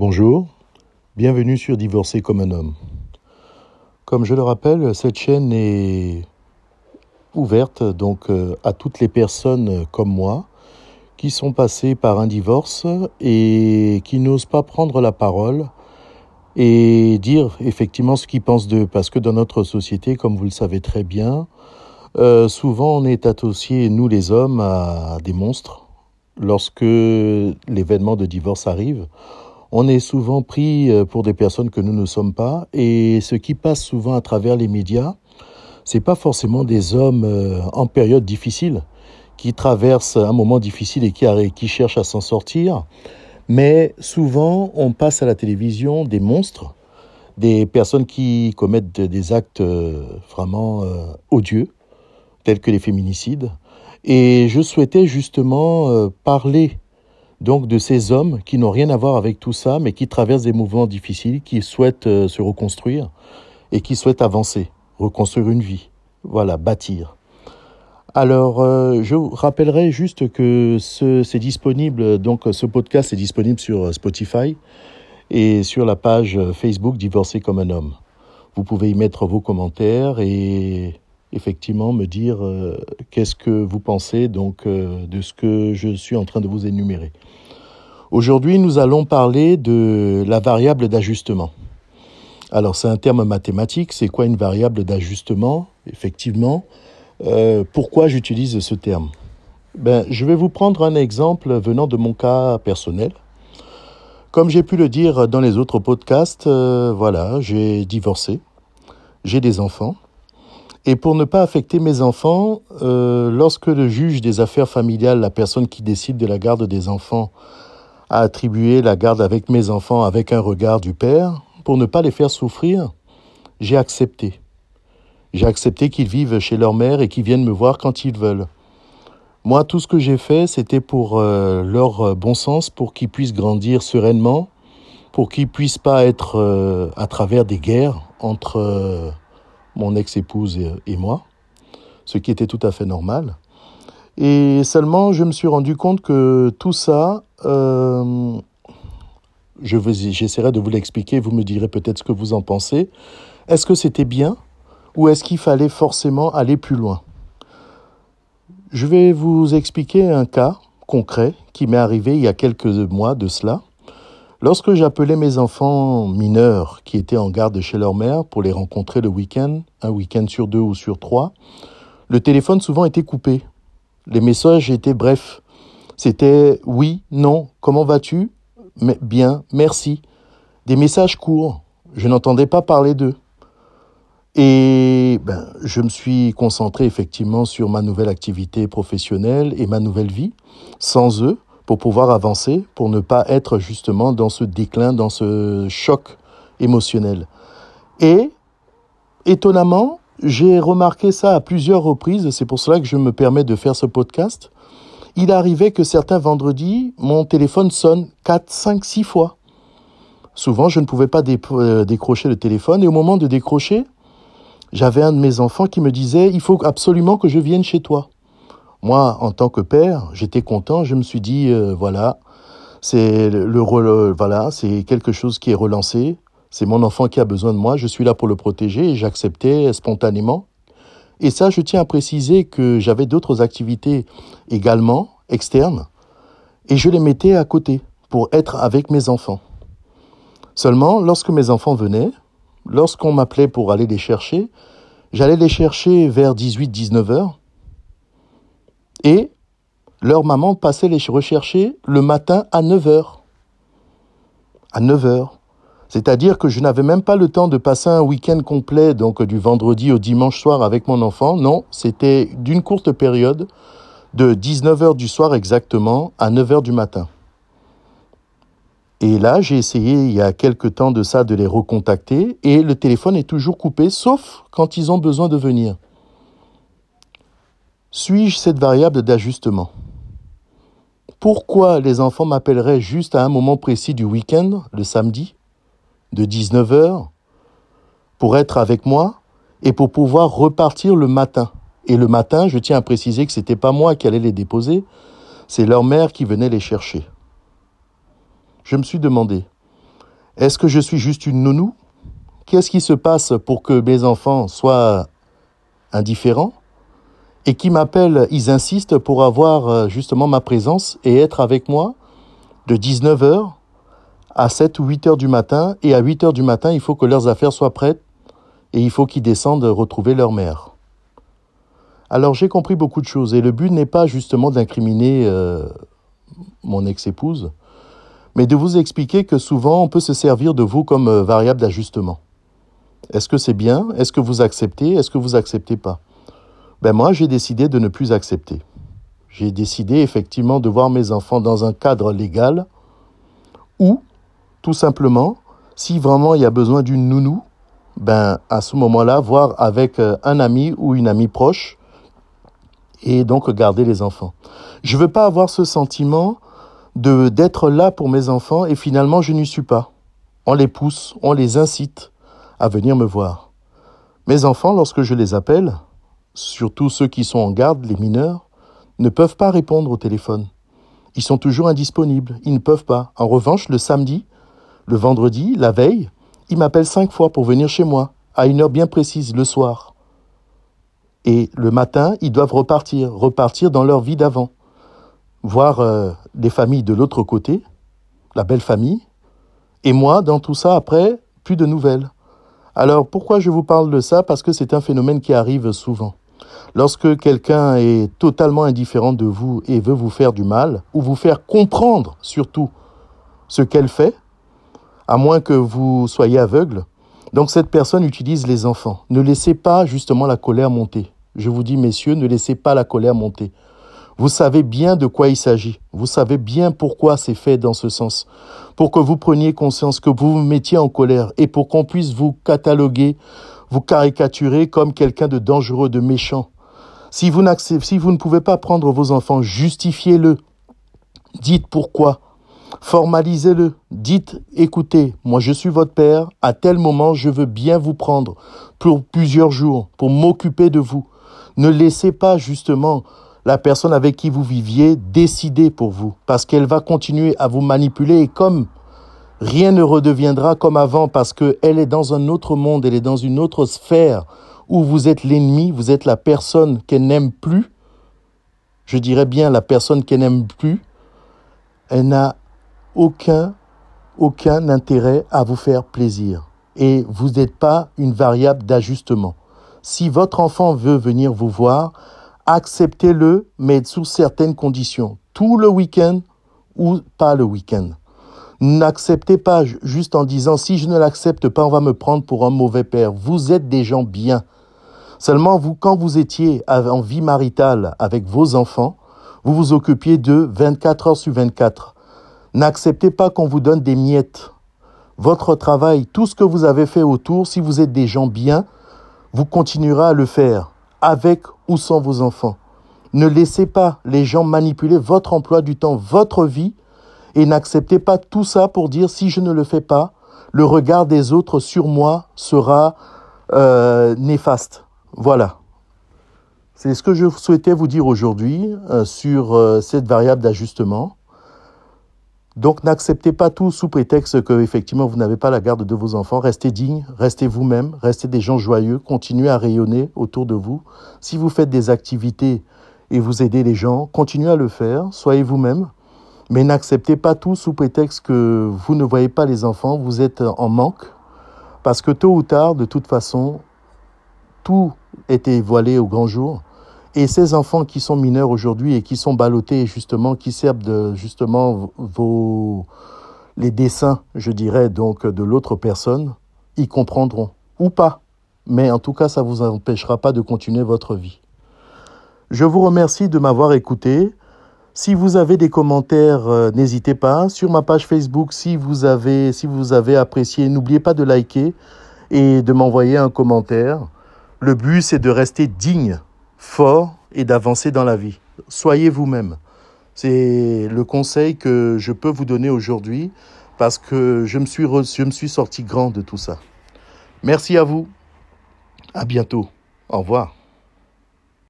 Bonjour, bienvenue sur Divorcer comme un homme. Comme je le rappelle, cette chaîne est ouverte donc euh, à toutes les personnes comme moi qui sont passées par un divorce et qui n'osent pas prendre la parole et dire effectivement ce qu'ils pensent d'eux. Parce que dans notre société, comme vous le savez très bien, euh, souvent on est associé, nous les hommes, à des monstres. Lorsque l'événement de divorce arrive, on est souvent pris euh, pour des personnes que nous ne sommes pas et ce qui passe souvent à travers les médias, c'est pas forcément des hommes euh, en période difficile qui traversent un moment difficile et qui, qui cherchent à s'en sortir, mais souvent on passe à la télévision des monstres, des personnes qui commettent des actes euh, vraiment odieux, tels que les féminicides. Et je souhaitais justement parler donc de ces hommes qui n'ont rien à voir avec tout ça, mais qui traversent des mouvements difficiles, qui souhaitent euh, se reconstruire et qui souhaitent avancer, reconstruire une vie, voilà, bâtir. Alors, euh, je vous rappellerai juste que c'est disponible, donc ce podcast est disponible sur euh, Spotify et sur la page Facebook Divorcé comme un homme. Vous pouvez y mettre vos commentaires et effectivement me dire qu'est-ce que vous pensez donc de ce que je suis en train de vous énumérer. Aujourd'hui, nous allons parler de la variable d'ajustement. Alors, c'est un terme mathématique. C'est quoi une variable d'ajustement Effectivement, euh, pourquoi j'utilise ce terme? Ben, Je vais vous prendre un exemple venant de mon cas personnel. Comme j'ai pu le dire dans les autres podcasts, euh, voilà, j'ai divorcé, j'ai des enfants. Et pour ne pas affecter mes enfants, euh, lorsque le juge des affaires familiales, la personne qui décide de la garde des enfants, à attribuer la garde avec mes enfants avec un regard du Père, pour ne pas les faire souffrir, j'ai accepté. J'ai accepté qu'ils vivent chez leur mère et qu'ils viennent me voir quand ils veulent. Moi, tout ce que j'ai fait, c'était pour euh, leur euh, bon sens, pour qu'ils puissent grandir sereinement, pour qu'ils puissent pas être euh, à travers des guerres entre mon ex-épouse et, moi, ce qui était tout à fait normal. Et seulement, je me suis rendu compte que tout ça, euh, j'essaierai de vous l'expliquer, vous me direz peut-être ce que vous en pensez. Est-ce que c'était bien ou est-ce qu'il fallait forcément aller plus loin? Je vais vous expliquer un cas concret qui m'est arrivé il y a quelques mois de cela. Lorsque j'appelais mes enfants mineurs qui étaient en garde chez leur mère pour les rencontrer le week-end, un week-end sur deux ou sur trois, le téléphone souvent était coupé les messages étaient brefs. C'était oui, non, comment vas-tu Bien, merci. Des messages courts. Je n'entendais pas parler d'eux. Et ben, je me suis concentré effectivement sur ma nouvelle activité professionnelle et ma nouvelle vie, sans eux, pour pouvoir avancer, pour ne pas être justement dans ce déclin, dans ce choc émotionnel. Et, étonnamment, j'ai remarqué ça à plusieurs reprises, c'est pour cela que je me permets de faire ce podcast. Il arrivait que certains vendredis, mon téléphone sonne 4, 5, 6 fois. Souvent, je ne pouvais pas euh, décrocher le téléphone et au moment de décrocher, j'avais un de mes enfants qui me disait il faut absolument que je vienne chez toi. Moi, en tant que père, j'étais content. Je me suis dit euh, voilà, c'est le, voilà, c'est quelque chose qui est relancé. C'est mon enfant qui a besoin de moi, je suis là pour le protéger et j'acceptais spontanément. Et ça, je tiens à préciser que j'avais d'autres activités également externes et je les mettais à côté pour être avec mes enfants. Seulement, lorsque mes enfants venaient, lorsqu'on m'appelait pour aller les chercher, j'allais les chercher vers 18-19 heures et leur maman passait les rechercher le matin à 9 heures. À 9 heures. C'est-à-dire que je n'avais même pas le temps de passer un week-end complet, donc du vendredi au dimanche soir avec mon enfant. Non, c'était d'une courte période, de 19h du soir exactement à 9h du matin. Et là, j'ai essayé il y a quelque temps de ça de les recontacter et le téléphone est toujours coupé, sauf quand ils ont besoin de venir. Suis-je cette variable d'ajustement? Pourquoi les enfants m'appelleraient juste à un moment précis du week-end, le samedi, de 19h pour être avec moi et pour pouvoir repartir le matin? Et le matin, je tiens à préciser que c'était pas moi qui allais les déposer, c'est leur mère qui venait les chercher. Je me suis demandé, Est-ce que je suis juste une nounou? Qu'est-ce qui se passe pour que mes enfants soient indifférents? Et qui m'appellent, ils insistent pour avoir euh, justement ma présence et être avec moi de 19h à 7 ou 8 heures du matin. Et à 8 heures du matin, il faut que leurs affaires soient prêtes et il faut qu'ils descendent retrouver leur mère. Alors j'ai compris beaucoup de choses et le but n'est pas justement d'incriminer euh, mon ex-épouse, mais de vous expliquer que souvent on peut se servir de vous comme euh, variable d'ajustement. Est-ce que c'est bien? Est-ce que vous acceptez? Est-ce que vous acceptez pas? Ben moi j'ai décidé de ne plus accepter. J'ai décidé effectivement de voir mes enfants dans un cadre légal ou tout simplement, si vraiment il y a besoin d'une nounou, ben à ce moment-là, voir avec euh, un ami ou une amie proche et donc garder les enfants. Je veux pas avoir ce sentiment de d'être là pour mes enfants et finalement je n'y suis pas. On les pousse, on les incite à venir me voir. Mes enfants, lorsque je les appelle, surtout ceux qui sont en garde, les mineurs, ne peuvent pas répondre au téléphone. Ils sont toujours indisponibles, ils ne peuvent pas. En revanche, le samedi, le vendredi, la veille, ils m'appellent cinq fois pour venir chez moi, à une heure bien précise, le soir. Et le matin, ils doivent repartir, repartir dans leur vie d'avant. Voir euh, des familles de l'autre côté, la belle famille. Et moi, dans tout ça, après, plus de nouvelles. Alors pourquoi je vous parle de ça? Parce que c'est un phénomène qui arrive souvent. Lorsque quelqu'un est totalement indifférent de vous et veut vous faire du mal, ou vous faire comprendre surtout ce qu'elle fait, à moins que vous soyez aveugle, donc cette personne utilise les enfants. Ne laissez pas justement la colère monter. Je vous dis, messieurs, ne laissez pas la colère monter. Vous savez bien de quoi il s'agit. Vous savez bien pourquoi c'est fait dans ce sens. Pour que vous preniez conscience, que vous vous mettiez en colère et pour qu'on puisse vous cataloguer, vous caricaturer comme quelqu'un de dangereux, de méchant. Si vous, si vous ne pouvez pas prendre vos enfants, justifiez-le. Dites pourquoi. Formalisez-le. Dites, écoutez, moi je suis votre père, à tel moment je veux bien vous prendre pour plusieurs jours, pour m'occuper de vous. Ne laissez pas justement la personne avec qui vous viviez décider pour vous, parce qu'elle va continuer à vous manipuler comme rien ne redeviendra comme avant, parce qu'elle est dans un autre monde, elle est dans une autre sphère où vous êtes l'ennemi, vous êtes la personne qu'elle n'aime plus, je dirais bien la personne qu'elle n'aime plus, elle n'a aucun, aucun intérêt à vous faire plaisir. Et vous n'êtes pas une variable d'ajustement. Si votre enfant veut venir vous voir, acceptez-le, mais sous certaines conditions. Tout le week-end ou pas le week-end. N'acceptez pas juste en disant si je ne l'accepte pas, on va me prendre pour un mauvais père. Vous êtes des gens bien. Seulement, vous, quand vous étiez en vie maritale avec vos enfants, vous vous occupiez de 24 heures sur 24. N'acceptez pas qu'on vous donne des miettes. Votre travail, tout ce que vous avez fait autour, si vous êtes des gens bien, vous continuerez à le faire, avec ou sans vos enfants. Ne laissez pas les gens manipuler votre emploi du temps, votre vie, et n'acceptez pas tout ça pour dire si je ne le fais pas, le regard des autres sur moi sera euh, néfaste. Voilà. C'est ce que je souhaitais vous dire aujourd'hui euh, sur euh, cette variable d'ajustement. Donc n'acceptez pas tout sous prétexte que effectivement vous n'avez pas la garde de vos enfants. Restez digne, restez vous-même, restez des gens joyeux, continuez à rayonner autour de vous. Si vous faites des activités et vous aidez les gens, continuez à le faire, soyez vous-même. Mais n'acceptez pas tout sous prétexte que vous ne voyez pas les enfants, vous êtes en manque. Parce que tôt ou tard, de toute façon, tout était voilé au grand jour. Et ces enfants qui sont mineurs aujourd'hui et qui sont ballottés justement, qui servent de justement vos les dessins, je dirais donc de l'autre personne, ils comprendront ou pas. Mais en tout cas, ça vous empêchera pas de continuer votre vie. Je vous remercie de m'avoir écouté. Si vous avez des commentaires, euh, n'hésitez pas. Sur ma page Facebook, si vous avez, apprécié, n'oubliez pas de liker et de m'envoyer un commentaire. Le but, c'est de rester digne fort et d'avancer dans la vie. Soyez vous-même. C'est le conseil que je peux vous donner aujourd'hui parce que je me suis, je me suis sorti grand de tout ça. Merci à vous. À bientôt. Au revoir.